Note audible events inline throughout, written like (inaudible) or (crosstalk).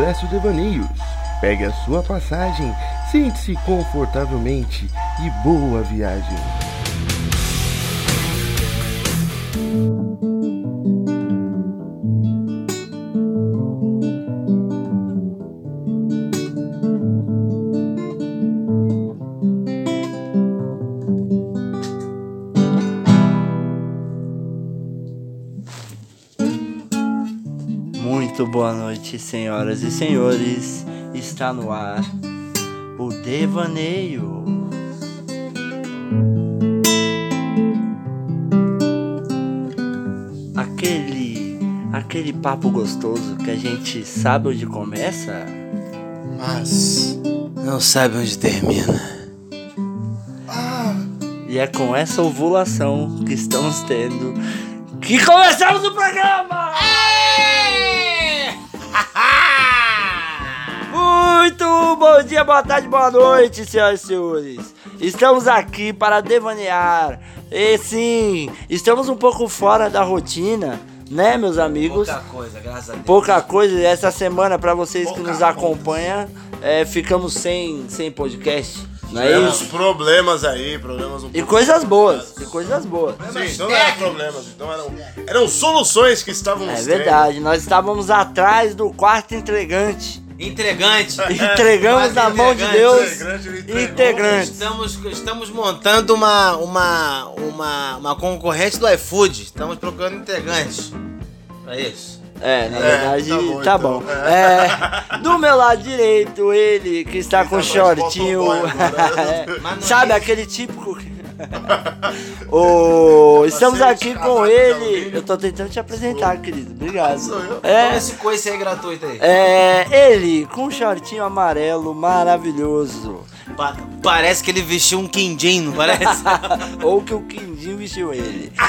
Expresso Devaneios. Pegue a sua passagem, sente-se confortavelmente e boa viagem. Muito boa noite, senhoras e senhores. Está no ar o Devaneio. Aquele, aquele papo gostoso que a gente sabe onde começa. Mas não sabe onde termina. E é com essa ovulação que estamos tendo que começamos o programa! Bom dia, boa tarde, boa noite, senhoras e senhores. Estamos aqui para devanear. E sim, estamos um pouco fora da rotina, né, meus amigos? Pouca coisa, graças a Deus. Pouca coisa. Essa semana, para vocês que nos acompanham, é, ficamos sem, sem podcast. Não é isso? problemas aí, problemas um E coisas boas, e coisas boas. Sim, então não eram problemas, então eram, eram soluções que estávamos É tendo. verdade, nós estávamos atrás do quarto entregante. Entregante. Entregamos na mão de. Deus. Integrante, ele. Integrante. Estamos, estamos montando uma, uma, uma, uma concorrente do iFood. Estamos procurando integrantes. Pra isso. É, na É, verdade, tá bom, tá então. bom. É, do meu lado direito, ele que está com tá shortinho. agora. (laughs) É, sabe é aquele típico. (laughs) estamos aqui com ele. Eu tô tentando te apresentar, querido. Obrigado. Sou eu. É, esse coice aí gratuito aí. é, ele com um shortinho amarelo maravilhoso. Pa- parece que ele vestiu um quindim, não parece? (laughs) Ou que o Quindim vestiu ele. (laughs)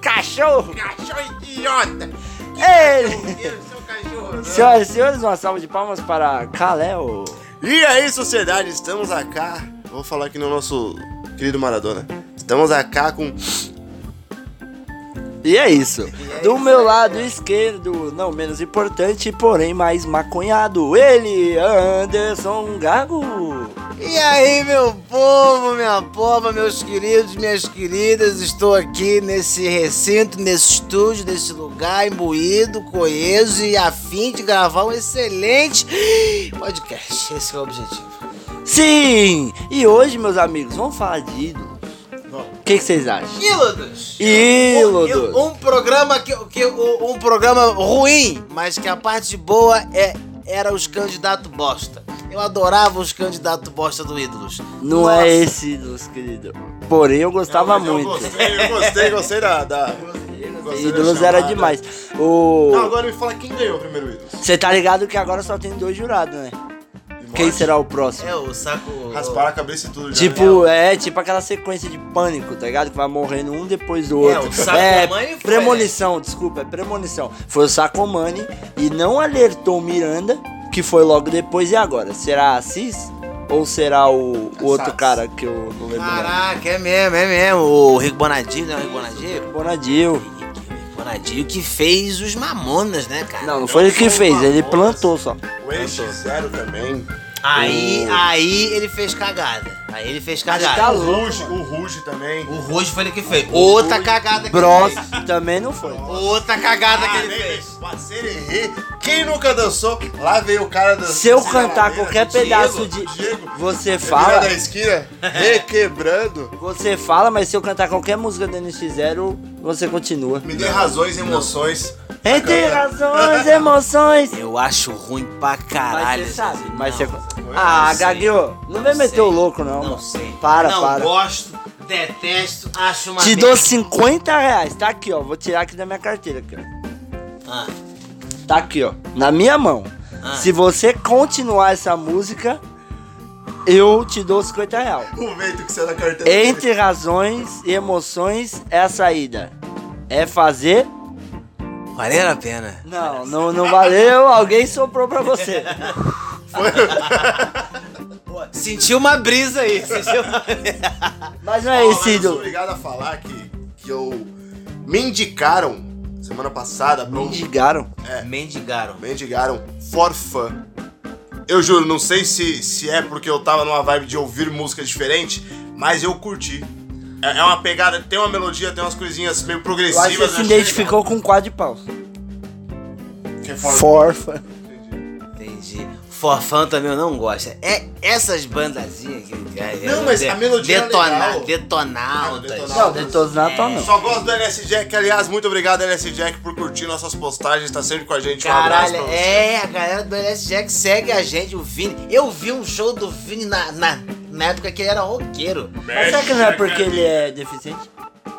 Cachorro! Cachorro idiota! Ele! Cachorro, Senhoras e senhores, uma salva de palmas para Kaleo. E aí, sociedade, estamos acá. Vou falar aqui no nosso querido Maradona. Estamos acá com. E é isso. Do meu lado esquerdo, não menos importante, porém mais maconhado, ele, Anderson Gago. E aí, meu povo, minha pova, meus queridos, minhas queridas, estou aqui nesse recinto, nesse estúdio, nesse lugar imbuído, coeso e a fim de gravar um excelente podcast. Esse é o objetivo. Sim! E hoje, meus amigos, vamos falar de ídolos. O que que vocês acham? Ílodos! Ílodos. Um, um programa que, que um, um programa ruim, mas que a parte boa é era os candidatos bosta. Eu adorava os candidatos bosta do Ídolos. Não Nossa. é esse ídolos, querido. Porém, eu gostava eu muito. gostei, eu (laughs) gostei, gostei da. da Ídolos era demais. O... Não, agora me fala quem ganhou o primeiro ídolo. Você tá ligado que agora só tem dois jurados, né? Quem será o próximo? É o saco. Rasparam a cabeça e tudo já. Tipo, é tipo aquela sequência de pânico, tá ligado? Que vai morrendo um depois do É, outro. o Sacomani foi, premonição, desculpa, é premonição. Foi o Sacomani e não alertou o Miranda, que foi logo depois. E agora? Será a Assis? Ou será o, o outro cara que eu não lembro? Caraca, é mesmo, é mesmo. O Rico Bonadio, né? O Rico Bonadio? Bonadil. O Rico Bonadio que fez os Mamonas, né, cara? Não, não foi ele que fez, ele plantou só. O NX0 também. Aí, O- aí ele fez cagada. Aí ele fez tá cagada. O Ruge, o Ruge também. O Ruge foi ele que fez. Outra cagada que Bros ele fez. também não foi. Outra cagada que Ah, ele nem fez. Parceiro. Quem nunca dançou? Lá veio o cara dançando. Se eu cantar qualquer pedaço de. Diego. Você Fala da esquina, requebrando. Você fala, mas se eu cantar qualquer música do NX0, você continua. Me dê razões e emoções. Entre razões, emoções. Eu acho ruim pra caralho. Mas você sabe, mas não, você. Ah. Gaguinho, não vem Não meter o louco, não. Não sei. Para, não para. gosto, detesto, acho uma Te dou 50 reais. Tá aqui, ó. Vou tirar aqui da minha carteira. Aqui, ó. Ah, Tá aqui, ó. Na minha mão. Ah. Se você continuar essa música, eu te dou 50 reais. O momento que você é da carteira. Entre razões e emoções é a saída. É fazer. Valeu a pena. Não, não, não valeu. Alguém soprou pra você. Senti uma brisa aí. Senti uma... Mas não é esse mas eu sou obrigado a falar que, que eu. Me indicaram. semana passada, pro- Mendigaram. Mendigaram. mendigaram For Fun. Eu juro, não sei se, se é porque eu tava numa vibe de ouvir música diferente, mas eu curti. É, é uma pegada, tem uma melodia, tem umas coisinhas meio Eu progressivas. acho que se eu achei identificou com o quadro de. Que é For Forfa. Forfã também eu não gosto. É essas bandazinhas que. é- Não, mas a melodia é legal. Detonautas. Não, Detonautas. Não, Detonato não. Só gosto do LS Jack, aliás, muito obrigado LS Jack por curtir nossas postagens, tá sempre com a gente. Um abraço Caralho, pra você. é, a galera do LS Jack segue a gente, o Vini. Eu vi um show do Vini na, na, na época que ele era roqueiro. Mas será que não é porque ele é deficiente?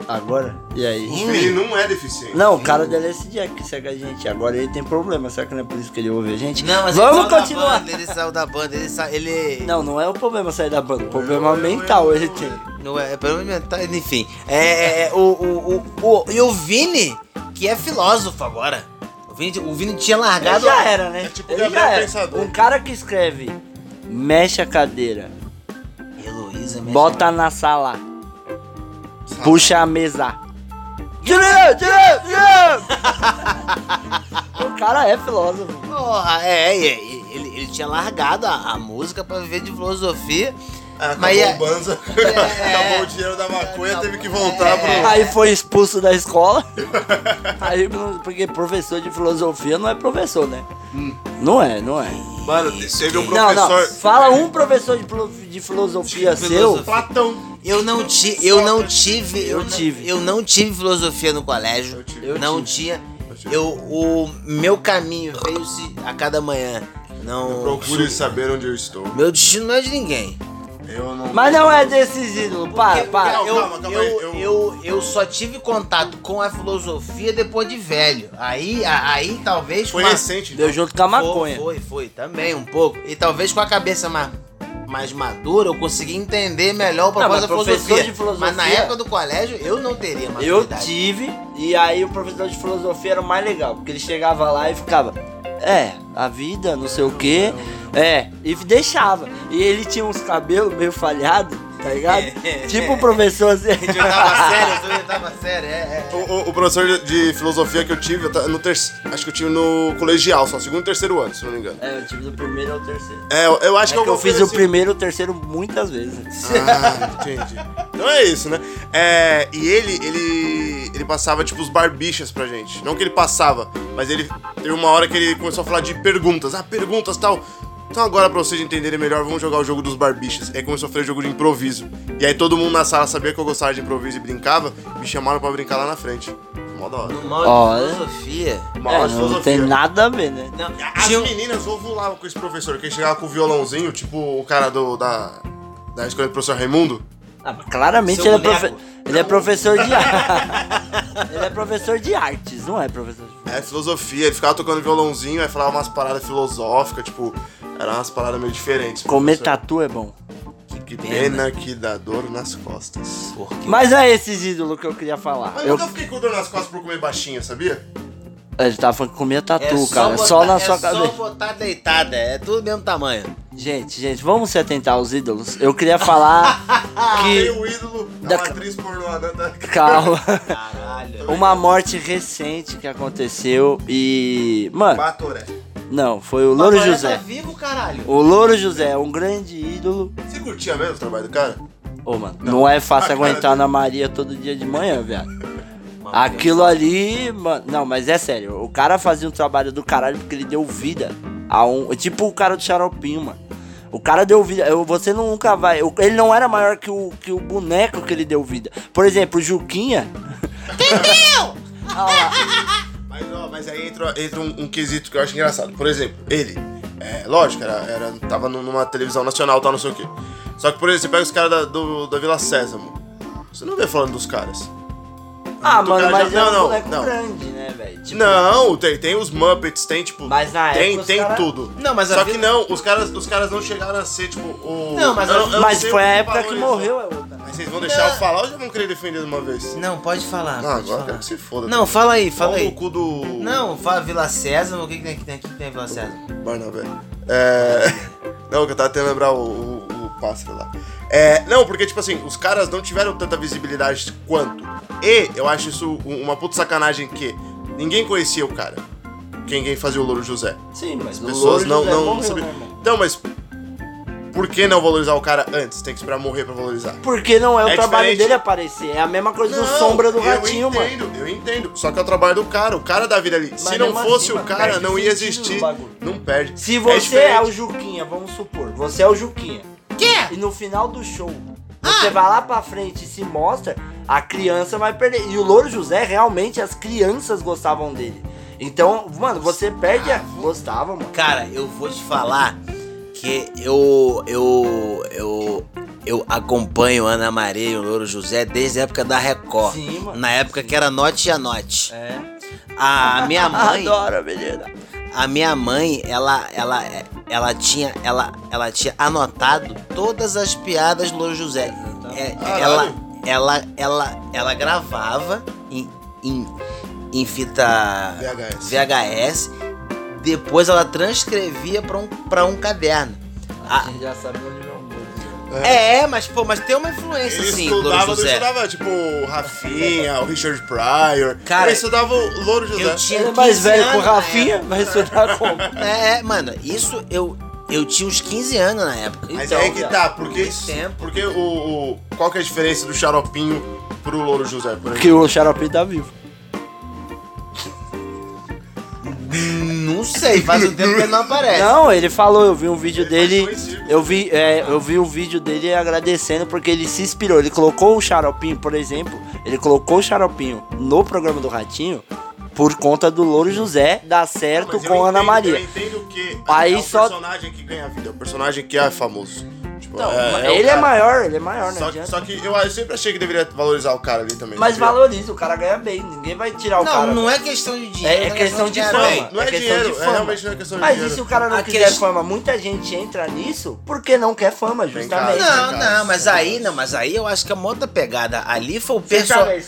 Agora? E aí? Ele não é deficiente. Não, o cara do LS Jack que segue a gente. Agora ele tem problema. Será que não é por isso que ele ouve a gente? Não, mas Vamos ele saiu continuar. Da banda, ele saiu da banda, ele sa... ele. Não, não é o problema sair da banda. O problema mental ele tem. Não é, é problema mental, enfim. É, é, o, o, o, o, e o Vini, que é filósofo agora. O Vini, o Vini tinha Ele largado. já era, né? É tipo ele Gabriel já era. Pensador. Um cara que escreve, mexe a cadeira, Heloísa mexe- bota na sala, puxa a mesa. Direito, direito, direito! O cara é filósofo. Porra, é, e- ele, ele tinha largado a, a música pra viver de filosofia. Acabou Mas é- o Banza, É. (laughs) acabou o dinheiro da maconha, teve que voltar pro. Aí foi expulso da escola. Aí, porque professor de filosofia não é professor, né? Não é, não é. Mano, teve um Não, não. professor. Fala um professor de, de filosofia De seu. filosofia. Platão. Eu não, ti, eu não tive. Eu não- tive. Eu não tive filosofia no colégio. Eu tive. Eu não tive. tinha. Eu, o meu caminho veio-se a cada manhã. Não. Procure saber onde eu estou. Meu destino não é de ninguém. Eu não. Mas não é desses ídolos. Para, para. Não, eu, calma, calma eu, aí, eu, eu- eu, só tive contato com a filosofia depois de velho. Aí, aí talvez Foi com a- recente. Deu junto com a maconha. Foi, foi, foi, também um pouco. E talvez com a cabeça mais, mais madura eu consegui entender melhor o propósito da mas filosofia. de filosofia- Mas na época do colégio eu não teria Eu maturidade. tive, e aí o professor de filosofia era o mais legal, porque ele chegava lá e ficava, é, a vida, não sei o quê, é, e deixava. E ele tinha uns cabelos meio falhados, tá ligado? É. tipo o professor assim. (laughs) A gente tava sério, eu tava sério, é, é. O, o- o professor de, de filosofia que eu tive, eu no terceiro, acho que eu tive no colegial, só segundo e terceiro ano, se não me engano. É, eu tive do primeiro ao terceiro. É, eu, eu acho É que, que eu vou fiz o oferecer- primeiro e o terceiro muitas vezes. Ah, (laughs) entendi. Então é isso, né? É, e ele, ele, ele passava, tipo, os barbichas pra gente. Não que ele passava, mas ele teve uma hora que ele começou a falar de perguntas. Ah, perguntas tal. Então agora, pra vocês entenderem melhor, vamos jogar o jogo dos barbichas. Aí começou a fazer jogo de improviso. E aí todo mundo na sala sabia que eu gostava de improviso e brincava, me chamaram pra brincar lá na frente. Mó da hora. No mal Olha. de filosofia. Uma É, de não filosofia. tem nada a ver, né? Não, As tinha um- meninas ovulavam com esse professor, que ele chegava com o violãozinho, tipo o cara do, da, da escola do professor Raimundo. Ah, mas claramente Seu ele é, boneco. profe- ele é professor de arte. (laughs) ele é professor de artes, não é professor de É, filosofia, ele ficava tocando violãozinho, aí falava umas paradas filosóficas, tipo, eram umas paradas meio diferentes. Comer professor. tatu é bom. Que pena que dá dor nas costas. Porque Mas é esses ídolos que eu queria falar. Mas Eu, nunca fiquei com dor nas costas por comer baixinho, sabia? ele tava falando que comia tatu, é só cara. botar, só na é sua só cabeça. botar deitada, é tudo mesmo tamanho. Gente, gente, vamos se atentar aos ídolos. Eu queria falar (laughs) Tem que. o ídolo Da- da atriz pornô, da- Calma. Caralho. Uma morte recente que aconteceu e. Mano, Batoré. Não, foi o Louro Papai José. Tá vivo, caralho. O Louro José, um grande ídolo. Você curtia mesmo o trabalho do cara? Ô, mano, não é fácil (laughs) aguentar na Maria todo dia de manhã, viado. (laughs) Aquilo ali, mano. Não, mas é sério. O cara fazia um trabalho do caralho porque ele deu vida a um. Tipo o cara do xaropinho, mano. O cara deu vida. eu- Você nunca vai. Ele não era maior que o, que o boneco que ele deu vida. Por exemplo, o Juquinha. Entendeu? (laughs) Ó, mas aí entra, entra um, um quesito que eu acho engraçado. Por exemplo, ele, é, lógico, era, era, tava nu- numa televisão nacional, tal, não sei o quê. Só que, por exemplo, você pega os caras da, do- da Vila Sésamo. Você não vê falando dos caras. Ah, Tu mano, cara mas já- é não, um não, boneco não. grande, né, velho? Tipo, Não, tem, tem os Muppets, tem tipo. Mas na tem, época tem cara- tudo. Não, mas Só que Vila- não, os caras, os caras não chegaram a ser, tipo, o. Não, mas eu eu não Mas foi o a época que morreu, é outra. Vocês vão deixar eu falar ou já vão querer defender de uma vez? Não, pode falar. Ah, pode agora eu falar. quero que se foda. Não, fala aí, fala Pau no aí. cu do. Não, fala Vila César, o que, que tem aqui? Tem que tem Vila César? Barnabé. É. (laughs) Não, que eu tava tentando lembrar o, o, o pássaro lá. É, não, porque, tipo assim, os caras não tiveram tanta visibilidade quanto. E eu acho isso um- uma puta sacanagem que Ninguém conhecia o cara. Quem, quem fazia o Louro José. Sim, mas o Pessoas Louro não, José não morreu, sabiam. né? Então, mas. Por que não valorizar o cara antes? Tem que esperar morrer pra valorizar. Porque não é o É trabalho diferente. dele aparecer. É a mesma coisa do Não, Sombra do eu Ratinho, mano. entendo, Eu entendo, Só que é o trabalho do cara. O cara da vida ali. Se não fosse assim, o mano, cara, não ia existir. Não perde. Se É você é, diferente. o Juquinha, vamos supor, você é o Juquinha. Que? E no final do show, Ah! você vai lá pra frente e se mostra, a criança vai perder. E o Louro José, realmente, as crianças gostavam dele. Então, mano, você perde a... Gostava, mano. Cara, eu vou te falar que eu eu eu eu acompanho Ana Maria e o Louro José desde a época da Record. Sim, mano. Na época que era Note a Note. É. A minha (laughs) mãe, Adoro, menina. a minha mãe, ela ela ela tinha ela ela tinha anotado todas as piadas do Louro José. É, ela ela ela ela gravava em, em, em fita VHS. VHS. Depois ela transcrevia para um, pra um caderno. A Ah, gente já sabe onde mundo. é, mas pô, mas tem uma influência Ele sim Louro estudava, não José. estudava, tipo, o Rafinha, o Richard Pryor. Cara, ele estudava o Louro José. Eu tinha Ele é mais 15 velho que o Rafinha, vai estudar como? É, é, mano, isso eu eu tinha uns 15 anos na época. Mas Então, aí que tá, porque, muito tempo. porque o, o- Qual que é a diferença do xaropinho pro Louro José, por exemplo? Que o Xarope tá vivo. Não sei, faz um tempo que ele não aparece. Não, ele falou, eu vi um vídeo dele. Eu vi, é, eu vi um vídeo dele agradecendo porque ele se inspirou. Ele colocou o Xaropinho, por exemplo, ele colocou o Xaropinho no programa do Ratinho por conta do Louro José dar certo eu com a Ana entendo- Maria. Eu entendo que Aí é o só- personagem que ganha vida, é o personagem que é famoso. Tipo, Não, é- é ele é maior, ele é maior, não Só, adianta. só que eu, eu sempre achei que deveria valorizar o cara ali também. Mas sabia? valoriza, o cara ganha bem, ninguém vai tirar o Não, cara. não é questão de É- dinheiro. é não questão de fama. Não é, É questão dinheiro, de é realmente não é questão de Mas dinheiro. e se o cara não A quiser questão- fama? Muita gente entra nisso porque não quer fama, justamente. Não, não, mas aí, não, mas aí eu acho que é uma outra pegada. Ali foi o personagem.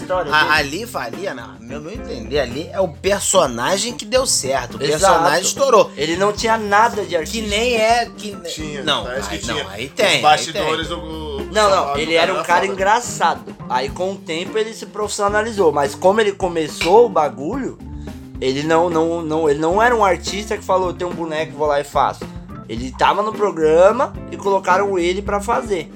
Ali, ali, não, meu, meu entender, ali é o personagem que deu certo. O Exato. personagem estourou. Ele não tinha nada de artista. Que nem é. Que, Tinha, não, parece que aí, tinha. não, aí tem. Os bastidores tem. do- Não, não, ele do era um da cara foda. engraçado. Aí com o tempo ele se profissionalizou, mas como ele começou o bagulho, ele não, não, não, ele não era um artista que falou, tem um boneco, vou lá e faço. Ele tava no programa e colocaram ele pra fazer.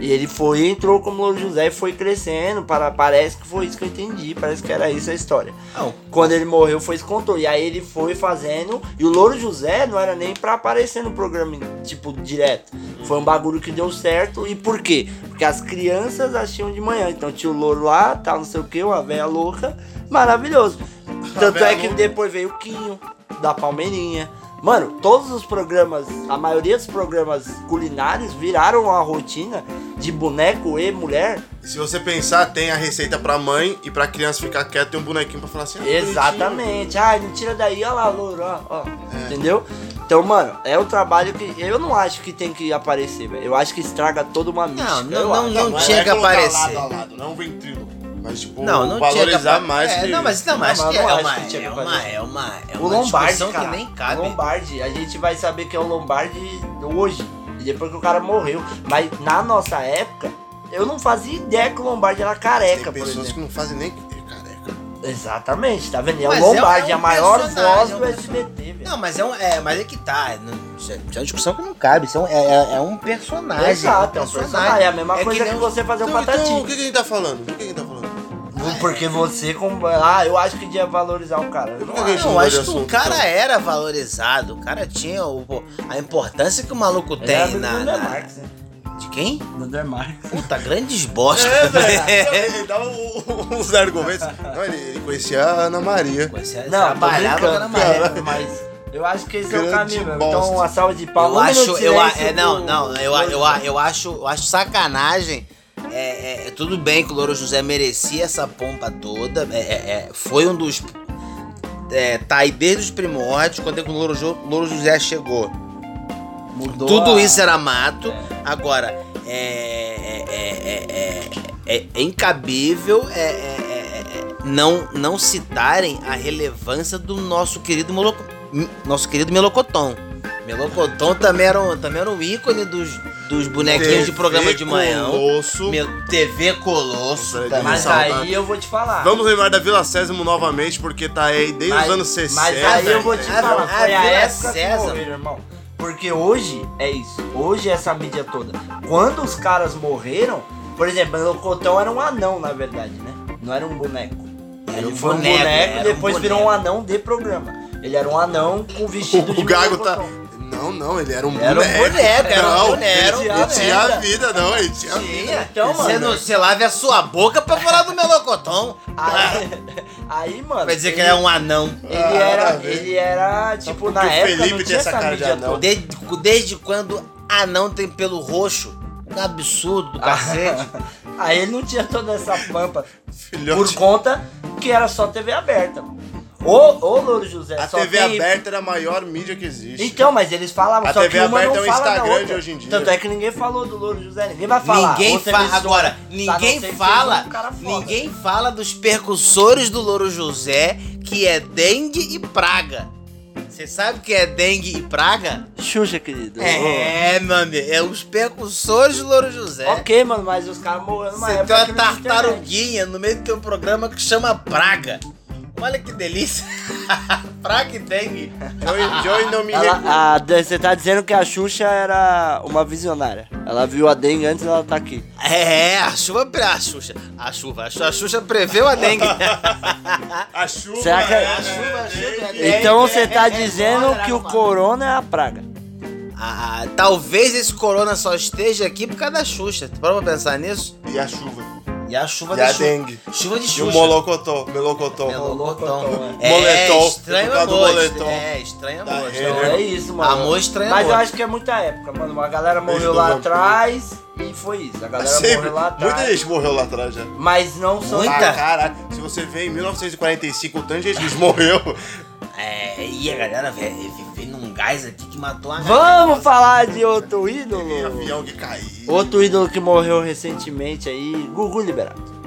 E ele foi, entrou como Louro José e foi crescendo. Para, parece que foi isso que eu entendi. Parece que era isso a história. Não, Quando ele morreu, foi isso que contou. E aí ele foi fazendo. E o Louro José não era nem pra aparecer no programa, tipo, direto. Foi um bagulho que deu certo. E por quê? Porque as crianças assistiam de manhã. Então tinha o Louro lá, tal, não sei o que, uma velha louca. Maravilhoso. Tanto é que depois veio o Quinho, da Palmeirinha. Mano, todos os programas, a maioria dos programas culinários viraram uma rotina de boneco e mulher. Se você pensar, tem a receita pra mãe e pra criança ficar quieta, tem um bonequinho pra falar assim. ah, Exatamente. Ai, não tira daí, olha lá, louro, ó, ó. Entendeu? Então, mano, é um trabalho que eu não acho que tem que aparecer, velho. Eu acho que estraga toda uma mística. Não, não, não, não tinha que colocar aparecer. Lado a lado, não ventríloco. Mas, tipo, Não, não que valorizar apa- mais é, que... Não, mas não, mas Não, acho que mas é não acho uma, que que é uma, é uma, é O uma Lombardi, discussão cara. que nem cabe. O Lombardi, a gente vai saber que é o Lombardi hoje. E depois que o cara morreu. Mas na nossa época, eu não fazia ideia que o Lombardi era careca, Tem pessoas que não fazem nem careca. Exatamente, tá vendo? É Mas o é- Lombardi, é um a maior voz é do. SBT, velho. Não, mas é um. É, mas é que tá. não- Isso é é uma discussão que não cabe. Isso é um, é, é- é um personagem. Exato, é um personagem. É a mesma coisa que, um- você fazer um Então, então, patati. o que, que a gente tá falando? O que, que a gente tá falando? Porque você, como. Ah, eu acho que devia valorizar o cara. Eu que acho. que o cara então? era valorizado. O cara tinha o- a importância que o maluco Ele tem na. do na- né? De quem? André Marques. Puta, grandes bosta. É, velho. (laughs) Ele dava um- uns argumentos. Não, ele, ele conhecia a Ana Maria. Você Não, trabalhava brincando, na Maria. cara, mas eu acho que esse é o Grande caminho, meu. bosta. Então, uma salva de palmas. Eu Um acho, eu, a- é, não, não, eu, a- eu, a- eu acho, eu acho sacanagem. É, é, é tudo bem que o Louro José merecia essa pompa toda. é, é, é, foi um dos. Tá aí desde os primórdios, quando o Louro, Jo- Louro José chegou. Mudou Tudo a- isso era mato. Agora, é, é, é, é, é- é incabível é, é, é, é, não, não citarem a relevância do nosso querido, Moloco, nosso querido Melocoton. Melocotão também era, um, também era um ícone dos, dos bonequinhos de programa de manhã. Colosso. Meu, TV Colosso. Também. Mas aí eu vou te falar. Vamos lembrar da Vila Sésamo novamente, porque tá aí desde Mas- os anos 60. Mas aí eu vou te Ah, falar, ah, foi a Vila Sésamo. que morreram, irmão. Porque hoje é isso. Hoje é essa mídia toda. Quando os caras morreram, por exemplo, o Melocotão era um anão, na verdade, né? Não era um boneco. Era Ele um foi um boneco, boneco e era um depois virou um anão de programa. Ele era um anão com vestido de O Gago tá. Não, não, ele era um Era um boneco. boneco, era um não, boneco, Ele, um ele tinha boneco. vida, não, ele tinha vida. Tinha. Então, você, mano. não, você lave a sua boca pra falar do melocotão. Aí, (laughs) aí, mano. Vai dizer que ele é um anão. Ele Ah, a era, ele era, tipo, porque na o época Felipe não tinha essa cara de anão. Desde, desde quando anão tem pelo roxo? Um absurdo do cacete. (laughs) Aí ele não tinha toda essa pampa por Filhote. conta que era só TV aberta. Ô, ô Louro José, A só TV tem... aberta era a maior mídia que existe. Então, mas eles falavam, A só TV que uma aberta não é o Instagram de hoje em dia. Tanto é que ninguém falou do Louro José, ninguém vai falar. Ninguém fala. Agora, ninguém fala. um. Ninguém fala dos percussores do Louro José, que é dengue e praga. Você sabe o que é dengue e praga? Xuxa, querido. É, meu amigo. É os percussores do Louro José. Ok, mano, mas os caras morreram numa Você época tem uma tartaruguinha no meio do teu programa que chama Praga. Olha que delícia. (laughs) praga e dengue. Joey, Joey não me Ela- a- você tá dizendo que a Xuxa era uma visionária. Ela viu a dengue antes dela tá aqui. É, a chuva. pre- A Xuxa. A chuva. A Xuxa, preveu a dengue. (laughs) A chuva. Será que- é A chuva, a chuva. a dengue. Então você tá É, dizendo que o corona é a praga. Ah, talvez esse corona só esteja aqui por causa da Xuxa. Parou pra pensar nisso? E a chuva. E a chuva E a dengue. Chuva de E Xuxa. o molocotó. Melocotó. Melocotão. É. É, Moletom, estranho amor. moletom. É, estranho amor. Então é isso, mano. Amor estranho Mas eu amor. acho que é muita época, mano. Uma galera morreu lá atrás e foi isso. A galera Sempre. morreu lá atrás. Muita gente morreu lá atrás já. Mas não são. Muita? Ah, caralho. Se você vê em 1945, o tanto de gente morreu. É, e a galera velho, num gás aqui que matou a Vamos falar de outro ídolo. avião que caiu. Outro ídolo que morreu recentemente aí, Gugu Liberato.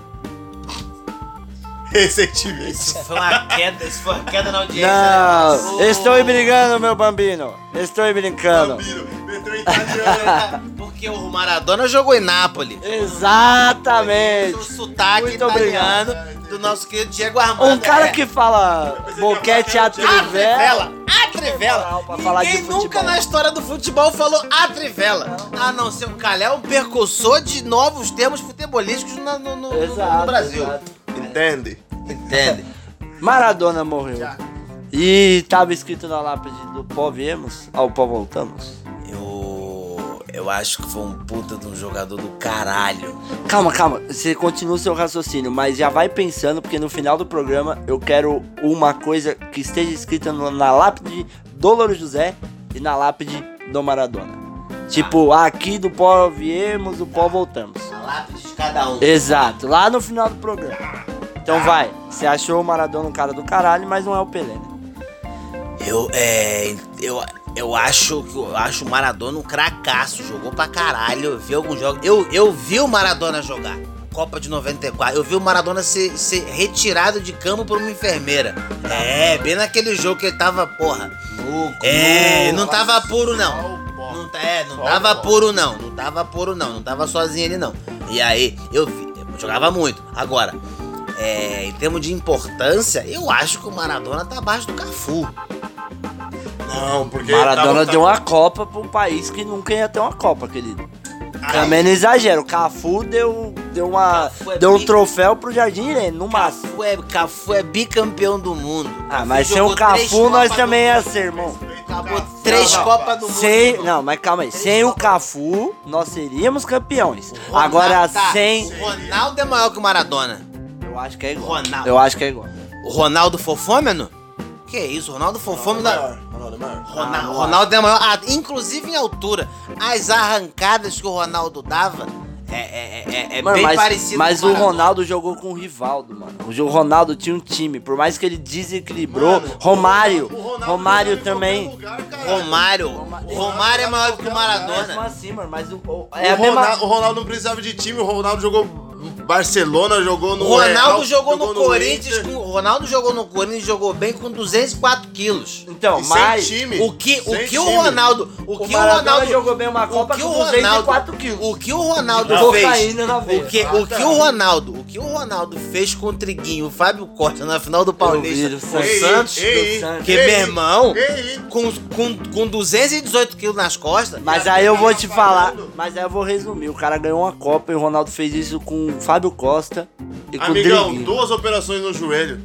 (laughs) Recentemente. Isso foi uma queda, isso foi uma queda na audiência. Não, né? estou brincando, meu bambino. Estou brincando. Bambino, italiano. (laughs) Porque o Maradona jogou em Nápoles. Exatamente. O sotaque Muito italiano do nosso querido Diego Armando. Um cara É. que fala boquete a trivela. a trivela. Ninguém nunca na história do futebol falou a trivela. A não ser um calhau, um percussor de novos termos futebolísticos no, no- no- Exato, no Brasil. exato. Entende? Entende? (laughs) Maradona morreu. E tava escrito na lápide do pó viemos, ao pó voltamos. Eu. Acho que foi um puta de um jogador do caralho. Calma, calma, você continua o seu raciocínio, mas já vai pensando, porque no final do programa eu quero uma coisa que esteja escrita na lápide do Louro José e na lápide do Maradona. Tipo, aqui do pó viemos, do pó voltamos. A lápide de cada um. Exato, lá no final do programa. Então vai, você achou o Maradona um cara do caralho, mas não é o Pelé, né? Eu, é. Eu, eu acho que eu acho o Maradona um cracaço. Jogou pra caralho. Eu vi alguns jogos. Eu, eu vi o Maradona jogar. Copa de 94. Eu vi o Maradona ser, ser retirado de campo por uma enfermeira. É, bem naquele jogo que ele tava, porra. É, não tava puro não. Não, tá- é, não tava puro não. Não tava puro não. Não tava sozinho ele não. E aí, eu vi. Eu jogava muito. Agora, é, em termos de importância, eu acho que o Maradona tá abaixo do Cafu. Não, porque. Maradona tava- deu uma Copa pra um país que nunca ia ter uma Copa, querido. Ai. Também não exagero. O Cafu deu, deu, uma, Cafu é deu um bi- troféu pro Jardim Irene, no máximo. Cafu é, Cafu é bicampeão do mundo. Ah, mas sem o três Cafu nós também ia ser, irmão. Acabou três não, Copas do Mundo. Sem, não, mas calma aí. Sem o Cafu, nós seríamos campeões. Ronaldo- Agora tá, sem. o Ronaldo é maior que o Maradona. Eu acho que é igual. Ronaldo. Eu acho que é igual. O Ronaldo Fofômeno? Que isso, o Ronaldo Fofômeno... da- Maior, Ronaldo é maior. Rona- Ah, não Ronaldo é maior, ah, inclusive em altura. As arrancadas que o Ronaldo dava é, é, é, é Mano, bem mas, parecido mas com o. Ronaldo jogou com o Rivaldo, mano. O Ronaldo tinha um time. Por mais que ele desequilibrou. Mano, Romário. o Ronaldo Romário também. lugar. Romário. O Romário é maior que o Mesmo Maradona. assim, mano, mas o, o- O é mesma. Ronaldo, o Ronaldo não precisava de time, o Ronaldo jogou Barcelona jogou no O Ronaldo Real, jogou, no, Corinthians, Inter. com, o Ronaldo jogou no Corinthians, jogou bem com 204 quilos. Então, E sem mas time. O que, o que o time. Ronaldo, o o que o Maradona Ronaldo jogou bem uma o Copa que com o Ronaldo, 204 quilos. o que o Ronaldo fez, o que, o que o Ronaldo, o que o Ronaldo fez com o Triguinho, o Fábio Costa na final do Paulista, vi, com o Ei, Santos, ei, Santos. que ei, meu irmão, ei. com, com, com 218 quilos nas costas, Mas aí eu vou te falar, mas aí eu vou resumir. O cara ganhou uma Copa e o Ronaldo fez isso com o Fábio Costa e com o Amigão, Driguinho. duas operações no joelho.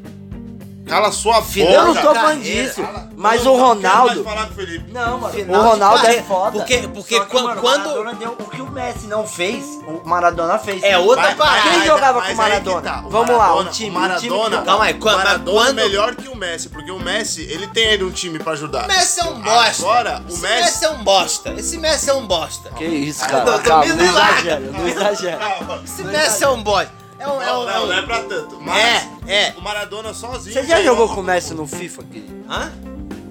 Cala sua Final Eu não boca. tô da falando carreira. disso, Cala- mas Eu o não Ronaldo... o Felipe. Não, mano, Final o Ronaldo é foda. Porque- porque Só que, quan- mano, quando- O, Maradona deu, o que o Messi não fez, o Maradona fez. É outra Mas- parada. Quem jogava com o Maradona? tá. O Vamos lá, Maradona- o time, o o time que Maradona, jogava. Calma aí, o quando- Maradona quando- é melhor que o Messi, porque o Messi, ele tem ainda um time pra ajudar. O Messi é um bosta. Agora, o Esse Messi... Messi é um bosta. Esse Messi é um bosta. Que isso, Eu cara. não exagera, não exagera. Esse Messi é um bosta. É um, é um, Não, é não, não é pra tanto. Mas É, é. o Maradona sozinho... Você já jogou com o Messi no FIFA, querido? Hã?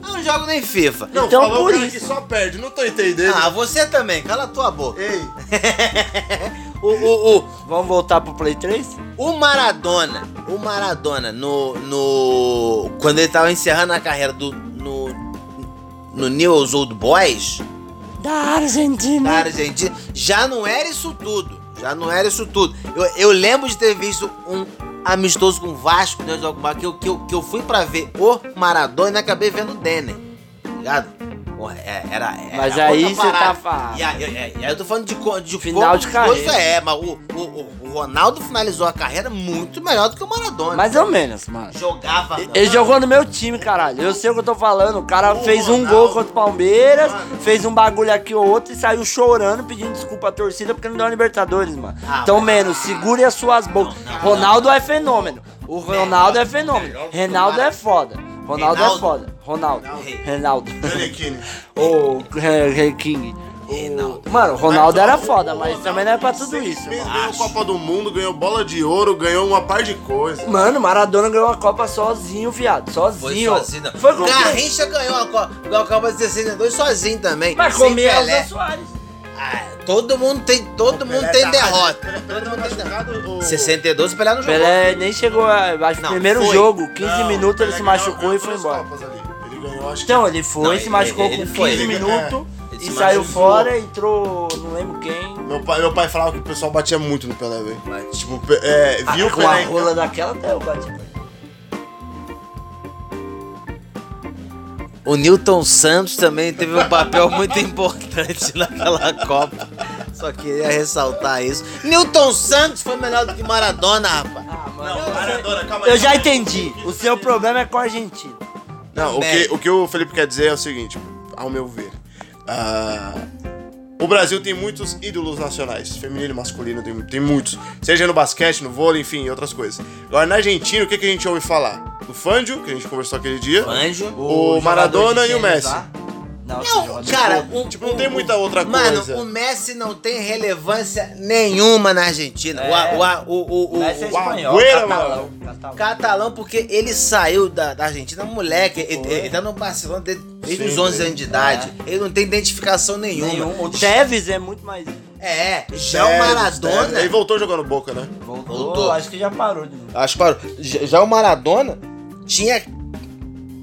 Eu não jogo nem FIFA. Não, Então, falou por o cara isso. que só perde, não tô entendendo. Ah, você também, cala a tua boca. Ei, (laughs) O, o, o, Vamos voltar pro Play 3? o Maradona, o Maradona, no, no. Quando ele tava encerrando a carreira do. No, no Newell's Old Boys, Da Argentina. da Argentina, já não era isso tudo. Já não era isso tudo. Eu, eu lembro de ter visto um amistoso com o Vasco, né, jogo que eu, que, eu, que eu fui pra ver o Maradona e acabei vendo o Denner. Tá ligado? É- era, era Mas aí você tá falando. E aí, eu tô falando de, de Final de carreira. dois É, mas o, o, o- Ronaldo finalizou a carreira muito melhor do que o Maradona. Mais ou menos, mano. Jogava. Ele jogou no meu time, caralho. Eu sei o que eu tô falando. O cara O fez um Ronaldo. gol contra o Palmeiras, Mano. fez um bagulho aqui ou outro e saiu chorando, pedindo desculpa à torcida porque não deu a Libertadores, mano. Ah, então, menos, segure as suas bocas. Não, não, Ronaldo é fenômeno. O Ronaldo é fenômeno. Melhor que o Reinaldo é foda. Ronaldo é Reinaldo. foda. Ronaldo. (laughs) Ô, Re- Re- King. O- Reinaldo. Mano, o Ronaldo era foda, mas Ronaldo também não é pra tudo isso, mano. Ganhou Copa do Mundo, ganhou bola de ouro, ganhou uma par de coisas. Mano, Maradona ganhou a Copa sozinho, viado. Foi Sozinho. sozinho. não. Foi com quem? Garrincha ganhou a Copa, ganhou a Copa de 62 sozinho também. Mas sem comia Pelé. Elza Soares. Ah, todo mundo tem, todo mundo Pelé tem tá- derrota. Pelé- (laughs) Pelé Todo tá mundo tem derrota. machucado, o- 62 o Pelé não jogou. Pelé nem chegou a. Acho que Não, primeiro foi. jogo, 15 Não, minutos ele Pelé se ganhou- machucou ganhou e foi embora. Ele ganhou, acho que... Então, ele foi, Não, se ele- machucou ele com foi, 15 ele- minutos é, ele e saiu machucou. fora, entrou, não lembro quem. Meu pai, meu pai falava que o pessoal batia muito no Pelé, velho. Tipo, é, viu Ah, o com a Pelé... rola daquela até eu bati. O Newton Santos também teve um papel (laughs) muito importante naquela Copa. Só queria ressaltar isso. Newton Santos foi melhor do que Maradona, rapaz. Ah, mano. Não, eu- Maradona, calma aí. Eu já entendi. O seu problema é com a Argentina. Não, o que, o que o Felipe quer dizer é o seguinte, ao meu ver. ah, o Brasil tem muitos ídolos nacionais, feminino e masculino, tem, tem muitos. Seja no basquete, no vôlei, enfim, outras coisas. Agora, na Argentina, o que, que a gente ouve falar? Do Fangio, que a gente conversou aquele dia. Anjo. O jogador Maradona e o Messi. lá. Não, Não, cara, o, tipo, não tem muita outra Mano, coisa. o Messi não tem relevância nenhuma na Argentina. É. O, o, o, o, O Messi é o- espanhol, Agüero, catalão, catalão. catalão, porque ele saiu da, da Argentina moleque. Ele, ele tá no Barcelona desde, desde Sim, os 11 velho. anos de idade. Ele não tem identificação nenhuma. Nenhum. O Tevez é muito mais. É, já o Tevez, Maradona. Ele voltou jogando boca, né? Voltou, Voltou. acho que já parou de novo. Acho que parou. Já, já o Maradona tinha,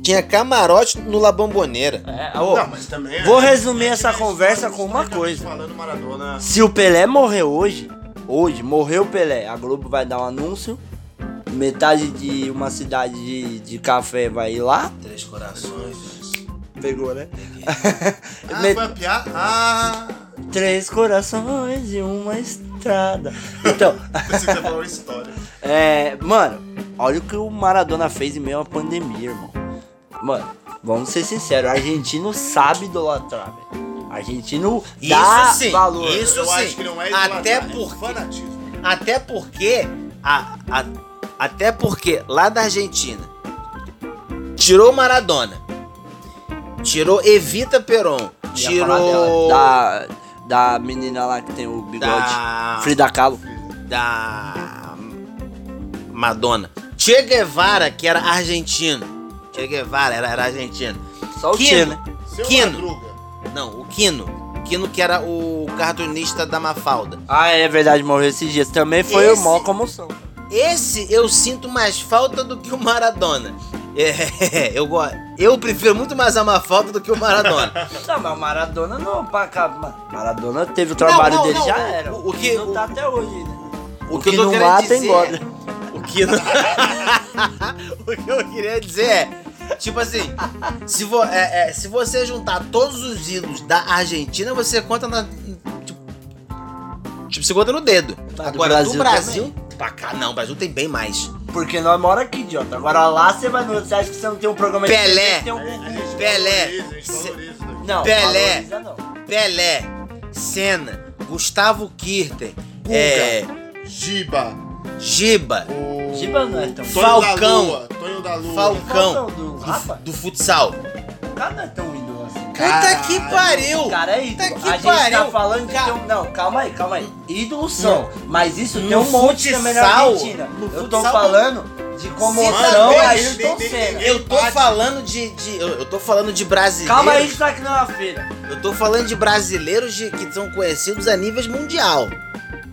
tinha camarote no La Bombonera. É, ô, Não, mas também... Vou é- resumir é essa conversa com uma coisa. Falando Maradona... Se o Pelé morrer hoje, hoje, morreu o Pelé, a Globo vai dar um anúncio, metade de uma cidade de, de café vai ir lá. Três corações. Pegou, né? (laughs) Ah, Met- foi a piada? Ah... Três corações e uma estrada. Então, (laughs) você falou uma história. (laughs) é. Mano, olha o que o Maradona fez em meio à pandemia, irmão. Mano, vamos ser sinceros, o argentino sabe idolatrar, velho. Argentino dá Isso sim, valor. isso Eu sim. acho que não é Até é porque- fanatismo. Até porque. A, a- até porque lá da Argentina tirou Maradona. Tirou Evita Peron. Tirou. dela, Da, da menina lá que tem o bigode. Da- Frida Kahlo. da Madonna. Che Guevara, que era argentino. Che Guevara era, era argentino. Só o Quino. Né? Quino. Madruga. Não, o Quino. Quino que era o cartunista da Mafalda. Ah, é verdade, morreu esses dias. Também foi Esse- uma comoção. Esse eu sinto mais falta do que o Maradona. (laughs) É, eu, eu prefiro muito mais a Mafalda do que o Maradona. (laughs) Não, mas o Maradona não, Maradona teve o trabalho não, dele, não, já o- era. o- o que- não tá até hoje, né? O, O que, que eu tô não mata, dizer engorda. (laughs) O que não... o que eu queria dizer é... Tipo assim, se, vo- é- é, se você juntar todos os ídolos da Argentina, você conta na... Tipo, tipo, você conta no dedo. Do Agora, do Brasil Brasil... Pra cá, não, o Brasil tem bem mais. Porque nós mora aqui, idiota. Agora lá você vai no. Você acha que você não tem um programa Pelé. de um Pelé. valoriza, valoriza daqui. Não, Pelé. valoriza não. Pelé, Senna, Gustavo Kirten, é, Giba. Giba, O... Giba não é tão. Tonho Falcão. Da Lua, Tonho da Lua. Falcão, do Rafa? do futsal. O cara não é tão ídolo assim. Puta que pariu! O cara é ídolo. Puta que a gente pariu. tá falando de um... Não, calma aí, calma aí. Ídolos são. Mas isso tem No um monte também na futsal, Argentina. no Eu tô falando de comoção tem- Ayrton tem- tem- Senna. tem- Eu tô falando de, de- eu, eu tô falando de brasileiros. Calma aí, a gente tá aqui numa feira. Eu tô falando de brasileiros de- que são conhecidos a níveis mundial.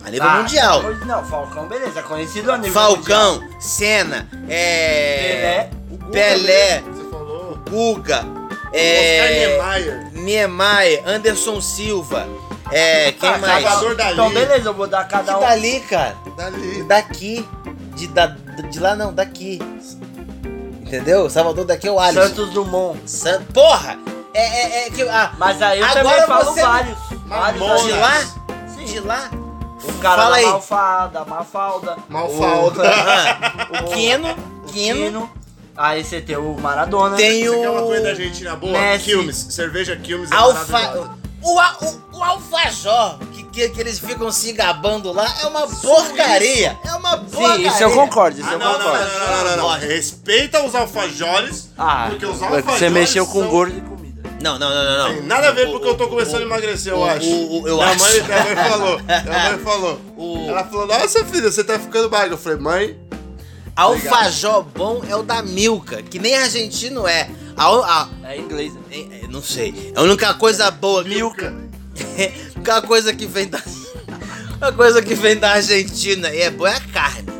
A nível Ah, mundial. Não, Falcão, beleza. é Conhecido a nível Falcão, mundial. Senna, é. Pelé. O Guga Pelé. mesmo, Você falou. Guga, Oscar é. Niemeyer. Niemeyer, Anderson Silva. É, quem Ah, mais? Salvador Dali. Então, beleza, eu vou dar Que cada um. dali, cara. Dali. Daqui. De, da, de lá não, daqui. Entendeu? Salvador daqui é o Alisson. Santos Dumont. San- Porra! É, é, é que. Ah, Mas aí eu Agora também falo você- vários. Vários de lá? Sim. De lá? O cara Fala da aí. Malfada, Mafalda. Malfalda. Ah, o Quino. (laughs) o Quino. Quino. Aí você tem o Maradona. Tem Você quer uma coisa da o. Argentina boa? Messi. Quilmes. Cerveja Quilmes é Alfa. O, o, o alfajor que, que, que eles ficam se gabando lá é uma porcaria. É uma porcaria. Sim, isso eu concordo, isso Ah, eu não, não, não, concordo. não, não, não, não. Respeita os alfajores, Ah, porque os é alfajores você mexeu com são- gordo. Não, não, não, não. Tem não. nada a ver porque eu tô começando a emagrecer, eu o- acho. o- o- eu minha acho. Mãe, minha mãe falou, (laughs) minha mãe falou. O- Ela falou, nossa filha, você tá ficando magro. Eu falei, mãe, Alfajor bom é o da Milka, que nem argentino é. A, a- É inglês. né? é- é, não sei. É a única coisa boa que. Milka. (laughs) a única coisa que vem da. (laughs) A coisa que vem da Argentina e é boa é a carne.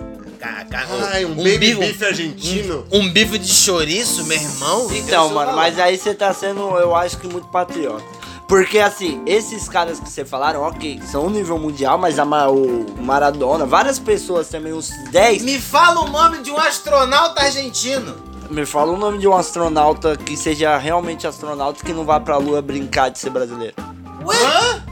Ai, um, baby bife- beef argentino. Um bife de chouriço, meu irmão. Então, mano, mas aí você tá sendo, eu acho que muito patriota. Porque assim, esses caras que você falaram, ok, são nível mundial, mas a, Ma- o Maradona, várias pessoas também, uns 10, Me fala o nome de um astronauta argentino. me fala o nome de um astronauta que seja realmente astronauta que não vá pra lua brincar de ser brasileiro. Ué? Hã?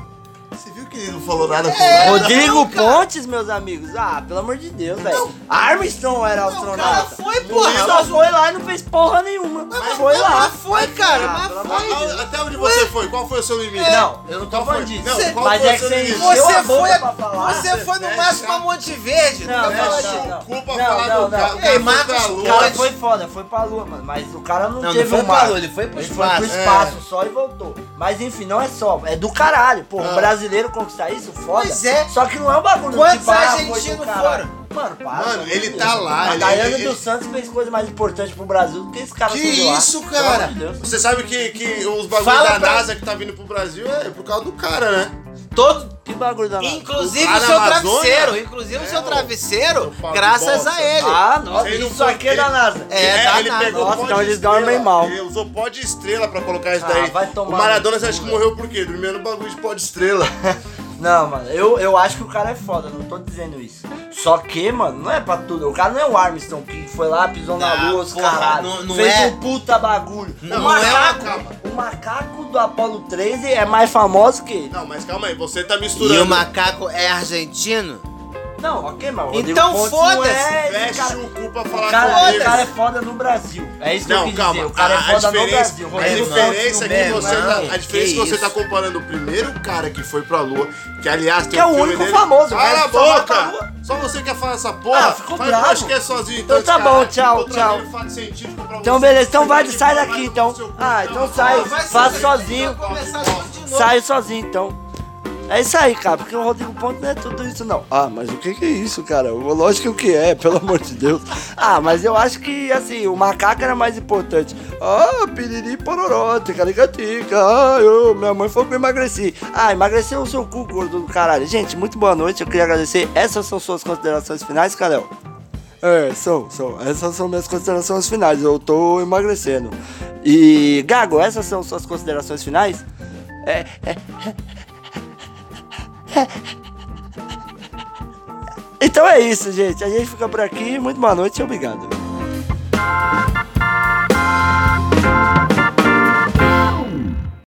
Ele não falou nada com É, nada? Rodrigo. Pontes, meus amigos. Ah, pelo amor de Deus, velho. Armstrong era Não, o cara astronauta. foi, porra. Só mas- foi lá e não fez porra nenhuma. mas- foi mas- lá. mas foi, cara, Ah, mas pelo foi. amor de Deus. A- Até onde você foi? Qual foi o seu limite? Não, eu não tô Qual falando foi? disso. Não, qual mas foi é o que seu você limite? encheu a Você boca foi, pra falar. você foi no Fecha. máximo a Monte Verde. Não, Não, fala não, assim. não. Culpa Não, falar não, do cara. O cara Ei, foi Marcos, pra O lua. cara foi foda, foi pra lua, mano. Mas o cara não, Não, não teve foi um pra mar. lua, ele foi pro Ele espaço. foi pro espaço só e voltou. Mas enfim, não é só. É do caralho. Pô, Ah. o brasileiro conquistar isso, foda. Pois é. Só que não é um bagulho Quantos tipo, ah, argentinos foram? Mano, para. Mano, ele tá lá, A ele- Daiane ele- dos Santos fez coisa mais importante pro Brasil do que esse cara Que lá. isso, Pelo cara? de. Você sabe que, que os bagulhos da pra- NASA que tá vindo pro Brasil é por causa do cara, né? Todo, Que bagulho da inclusive Lá o seu Amazônia? travesseiro, inclusive o É, seu o- travesseiro, o graças bosta. a ele. Ah, nossa, Ele não isso aqui é da NASA. É, da ele NASA. pegou Nossa, pó então de eles dormem mal. Ele usou pó de estrela pra colocar isso Ah, daí. vai o tomar Maradona, no você acha que morreu por quê? Dormindo no bagulho de pó de estrela. (laughs) Não, mano, eu, eu acho que o cara é foda, não tô dizendo isso. Só que, mano, não é pra tudo. O cara não é o Armstrong que foi lá, pisou na Não, lua, os porra, caralho. não- não fez é. um puta bagulho. Não, o não é uma macaco, o macaco do Apollo 13 é mais famoso que ele. Não, mas calma aí, você tá E misturando. o macaco é argentino? Não, ok, mas Rodrigo Então foda-se. é esse Fecha o cu pra falar cara, comigo. o cara é foda no Brasil. É isso que eu Não, quis calma. dizer. O cara a, é foda a no diferença, Brasil. a Rodrigo diferença é que você tá, a diferença é que que você tá comparando o primeiro cara que foi pra lua, que aliás tem Que é o único famoso, Cala a vai pra boca! Só você quer falar essa porra? Ah, ficou Faz bravo. podcast sozinho, Então esse tá bom, tchau, Tô tchau. Então beleza, então vai, sai daqui então. Ah, então. então sai. Ser- sozinho. vai começar tudo de novo. Sai sozinho então. É isso aí, cara, porque o Rodrigo Ponte não é tudo isso, não. Ah, mas o que, que é isso, cara? Lógico que é, pelo amor de Deus. Ah, mas eu acho que, assim, o macaco era mais importante. Ah, piriri pororó, tica-lica-tica. Ah, eu, minha mãe falou que eu emagreci. Ah, emagreceu o seu cu, gordo do caralho. Gente, muito boa noite, eu queria agradecer. Essas são suas considerações finais, Carel? É, são, são. Essas são minhas considerações finais. Eu tô emagrecendo. E, Gago, essas são suas considerações finais? É, é, então é isso, gente. A gente fica por aqui. Muito boa noite e obrigado.